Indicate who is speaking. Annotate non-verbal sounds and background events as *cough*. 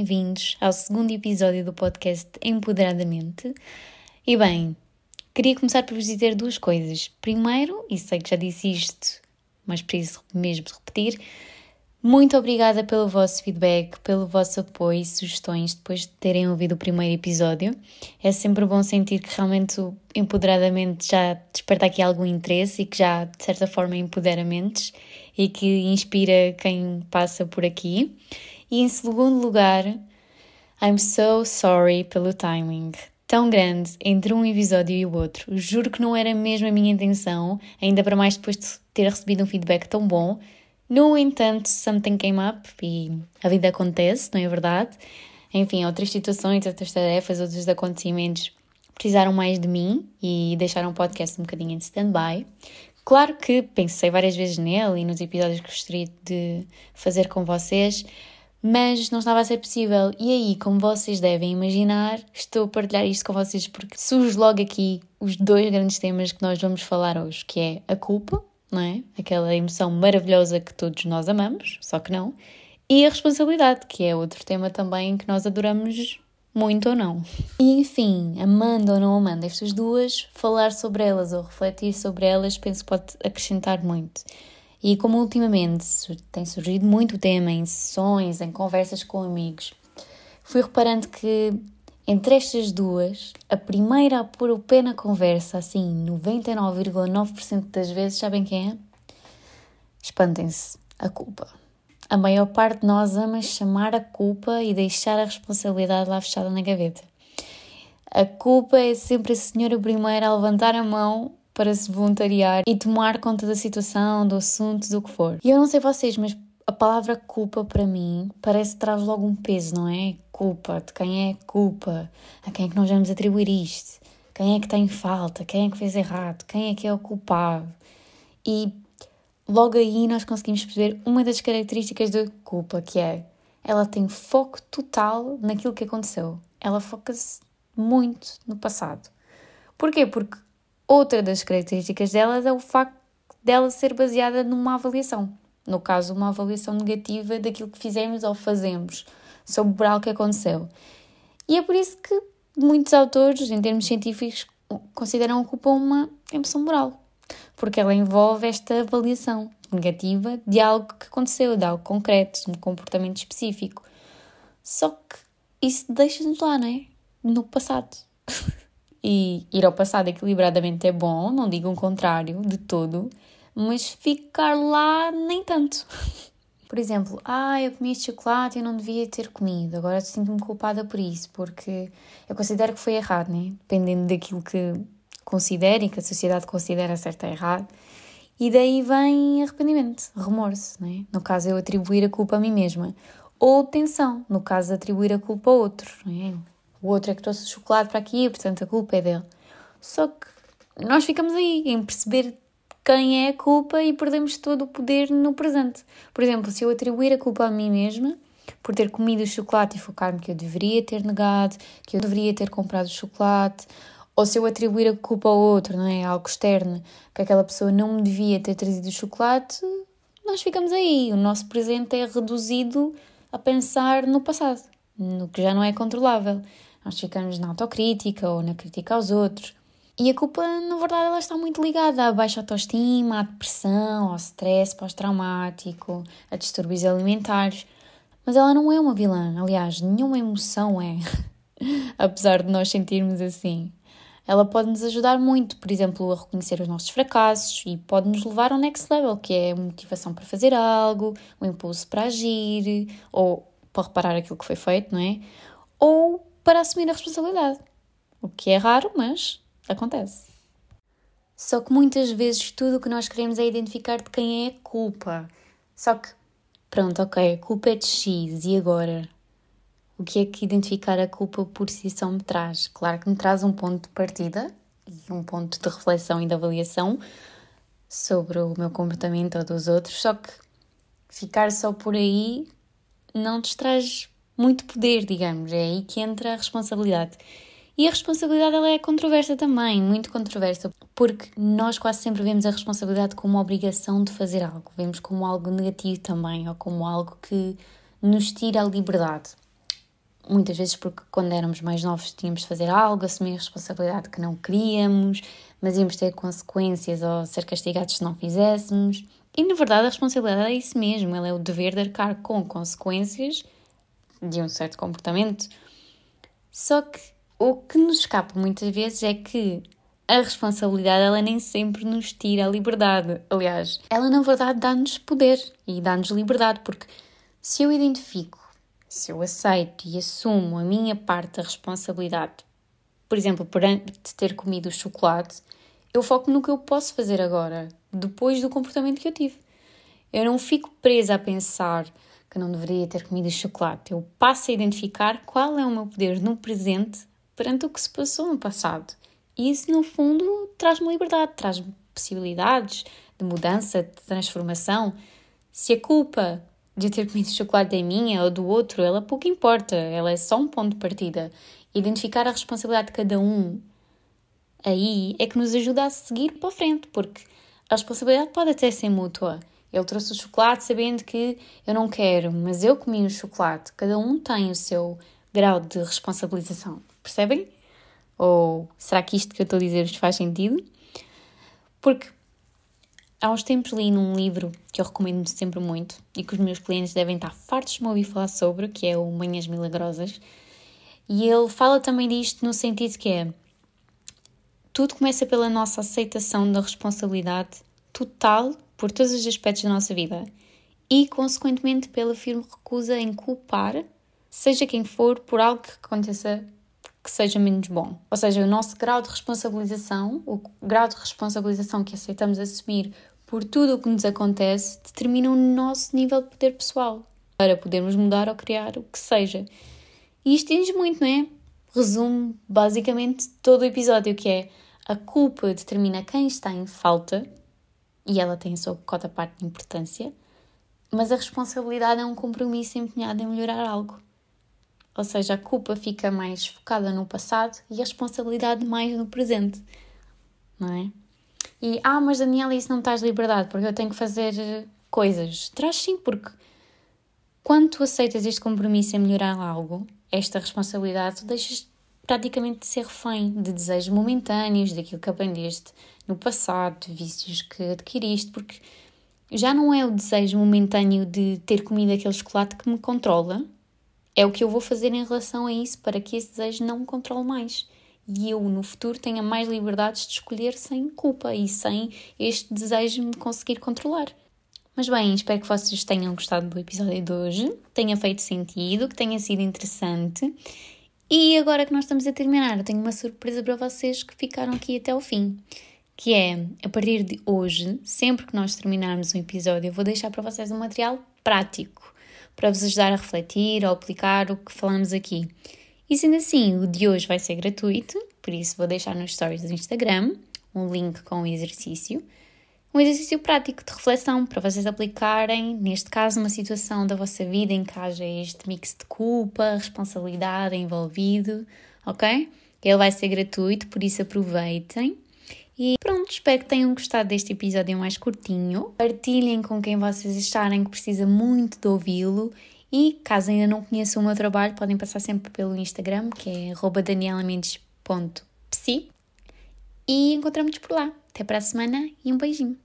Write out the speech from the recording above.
Speaker 1: bem-vindos ao segundo episódio do podcast Empoderadamente. E bem, queria começar por vos dizer duas coisas. Primeiro, e sei que já disse isto, mas preciso mesmo repetir, muito obrigada pelo vosso feedback, pelo vosso apoio e sugestões depois de terem ouvido o primeiro episódio. É sempre bom sentir que realmente o empoderadamente já desperta aqui algum interesse e que já, de certa forma, empodera mentes e que inspira quem passa por aqui. E em segundo lugar, I'm so sorry pelo timing tão grande entre um episódio e o outro. Juro que não era mesmo a minha intenção, ainda para mais depois de ter recebido um feedback tão bom no entanto, something came up e a vida acontece, não é verdade? Enfim, outras situações, outras tarefas, outros acontecimentos precisaram mais de mim e deixaram o podcast um bocadinho em stand-by. Claro que pensei várias vezes nele e nos episódios que gostaria de fazer com vocês, mas não estava a ser possível. E aí, como vocês devem imaginar, estou a partilhar isto com vocês porque surge logo aqui os dois grandes temas que nós vamos falar hoje, que é a culpa não é? Aquela emoção maravilhosa que todos nós amamos, só que não. E a responsabilidade, que é outro tema também que nós adoramos muito ou não. E enfim, amando ou não amando estas duas, falar sobre elas ou refletir sobre elas penso que pode acrescentar muito. E como ultimamente tem surgido muito o tema em sessões, em conversas com amigos, fui reparando que entre estas duas, a primeira a pôr o pé na conversa, assim, 99,9% das vezes, sabem quem é? Espantem-se, a culpa. A maior parte de nós ama chamar a culpa e deixar a responsabilidade lá fechada na gaveta. A culpa é sempre a senhora primeira a levantar a mão para se voluntariar e tomar conta da situação, do assunto, do que for. E eu não sei vocês, mas a palavra culpa para mim parece que traz logo um peso, não é? Culpa, de quem é culpa, a quem é que nós vamos atribuir isto, quem é que tem falta, quem é que fez errado, quem é que é o culpado. E logo aí nós conseguimos perceber uma das características da culpa, que é ela tem foco total naquilo que aconteceu. Ela foca-se muito no passado. Porquê? Porque outra das características dela é o facto dela ser baseada numa avaliação no caso, uma avaliação negativa daquilo que fizemos ou fazemos sobre algo que aconteceu. E é por isso que muitos autores, em termos científicos, consideram a culpa uma emoção moral, porque ela envolve esta avaliação negativa de algo que aconteceu, de algo concreto, de um comportamento específico. Só que isso deixa-nos lá, não é? No passado. *laughs* e ir ao passado equilibradamente é bom, não digo o contrário de todo, mas ficar lá nem tanto. *laughs* Por exemplo, ah, eu comi este chocolate e não devia ter comido, agora sinto-me culpada por isso, porque eu considero que foi errado, né? Dependendo daquilo que considero e que a sociedade considera certo ou errado. E daí vem arrependimento, remorso, né? No caso, eu atribuir a culpa a mim mesma. Ou tensão, no caso atribuir a culpa a outro, né? O outro é que trouxe o chocolate para aqui, portanto a culpa é dele. Só que nós ficamos aí em perceber quem é a culpa e perdemos todo o poder no presente. Por exemplo, se eu atribuir a culpa a mim mesma por ter comido o chocolate e focar-me que eu deveria ter negado, que eu deveria ter comprado o chocolate, ou se eu atribuir a culpa ao outro, não é? Algo externo, que aquela pessoa não me devia ter trazido o chocolate, nós ficamos aí. O nosso presente é reduzido a pensar no passado, no que já não é controlável. Nós ficamos na autocrítica ou na crítica aos outros. E a culpa, na verdade, ela está muito ligada à baixa autoestima, à depressão, ao stress pós-traumático, a distúrbios alimentares. Mas ela não é uma vilã, aliás, nenhuma emoção é. *laughs* Apesar de nós sentirmos assim. Ela pode nos ajudar muito, por exemplo, a reconhecer os nossos fracassos e pode nos levar ao next level, que é a motivação para fazer algo, o impulso para agir, ou para reparar aquilo que foi feito, não é? Ou para assumir a responsabilidade. O que é raro, mas Acontece. Só que muitas vezes tudo o que nós queremos é identificar de quem é a culpa. Só que, pronto, ok, a culpa é de X, e agora? O que é que identificar a culpa por si só me traz? Claro que me traz um ponto de partida e um ponto de reflexão e de avaliação sobre o meu comportamento ou dos outros, só que ficar só por aí não te traz muito poder, digamos. É aí que entra a responsabilidade. E a responsabilidade ela é controversa também, muito controversa, porque nós quase sempre vemos a responsabilidade como uma obrigação de fazer algo, vemos como algo negativo também, ou como algo que nos tira a liberdade. Muitas vezes porque quando éramos mais novos tínhamos de fazer algo, assumir responsabilidade que não queríamos, mas íamos ter consequências ou ser castigados se não fizéssemos. E na verdade a responsabilidade é isso mesmo, ela é o dever de arcar com consequências de um certo comportamento. Só que o que nos escapa muitas vezes é que a responsabilidade ela nem sempre nos tira a liberdade. Aliás, ela na verdade dá-nos poder e dá-nos liberdade, porque se eu identifico, se eu aceito e assumo a minha parte da responsabilidade, por exemplo, de ter comido o chocolate, eu foco no que eu posso fazer agora, depois do comportamento que eu tive. Eu não fico presa a pensar que não deveria ter comido chocolate. Eu passo a identificar qual é o meu poder no presente perante o que se passou no passado. E isso, no fundo, traz-me liberdade, traz-me possibilidades de mudança, de transformação. Se a culpa de ter comido chocolate é minha ou do outro, ela pouco importa, ela é só um ponto de partida. Identificar a responsabilidade de cada um aí é que nos ajuda a seguir para frente, porque a responsabilidade pode até ser mútua. Ele trouxe o chocolate sabendo que eu não quero, mas eu comi o chocolate. Cada um tem o seu grau de responsabilização. Percebem? Ou será que isto que eu estou a dizer vos faz sentido? Porque há uns tempos li num livro que eu recomendo sempre muito e que os meus clientes devem estar fartos de me ouvir falar sobre, que é o Manhãs Milagrosas. E ele fala também disto no sentido que é tudo começa pela nossa aceitação da responsabilidade total por todos os aspectos da nossa vida e, consequentemente, pela firme recusa em culpar, seja quem for, por algo que aconteça que seja menos bom. Ou seja, o nosso grau de responsabilização, o grau de responsabilização que aceitamos assumir por tudo o que nos acontece, determina o nosso nível de poder pessoal para podermos mudar ou criar o que seja. E isto diz muito, não é? Resume basicamente todo o episódio, que é a culpa determina quem está em falta e ela tem a sua cota parte de importância, mas a responsabilidade é um compromisso empenhado em melhorar algo. Ou seja, a culpa fica mais focada no passado e a responsabilidade mais no presente, não é? E, ah, mas Daniela, isso não me traz liberdade porque eu tenho que fazer coisas. Traz sim, porque quando tu aceitas este compromisso em melhorar algo, esta responsabilidade, tu deixas praticamente de ser refém de desejos momentâneos, daquilo que aprendeste no passado, de vícios que adquiriste, porque já não é o desejo momentâneo de ter comido aquele chocolate que me controla, é o que eu vou fazer em relação a isso para que esse desejo não me controle mais. E eu, no futuro, tenha mais liberdades de escolher sem culpa e sem este desejo me conseguir controlar. Mas bem, espero que vocês tenham gostado do episódio de hoje, tenha feito sentido, que tenha sido interessante. E agora que nós estamos a terminar, eu tenho uma surpresa para vocês que ficaram aqui até o fim. Que é, a partir de hoje, sempre que nós terminarmos um episódio, eu vou deixar para vocês um material prático para vos ajudar a refletir ou aplicar o que falamos aqui. E sendo assim, o de hoje vai ser gratuito, por isso vou deixar nos stories do Instagram um link com o exercício. Um exercício prático de reflexão para vocês aplicarem, neste caso, uma situação da vossa vida em que haja este mix de culpa, responsabilidade envolvido, ok? Ele vai ser gratuito, por isso aproveitem. E pronto, espero que tenham gostado deste episódio mais curtinho. Partilhem com quem vocês acharem que precisa muito de ouvi-lo. E caso ainda não conheçam o meu trabalho, podem passar sempre pelo Instagram, que é danielamendes.psi. E encontramos-nos por lá. Até para a semana e um beijinho.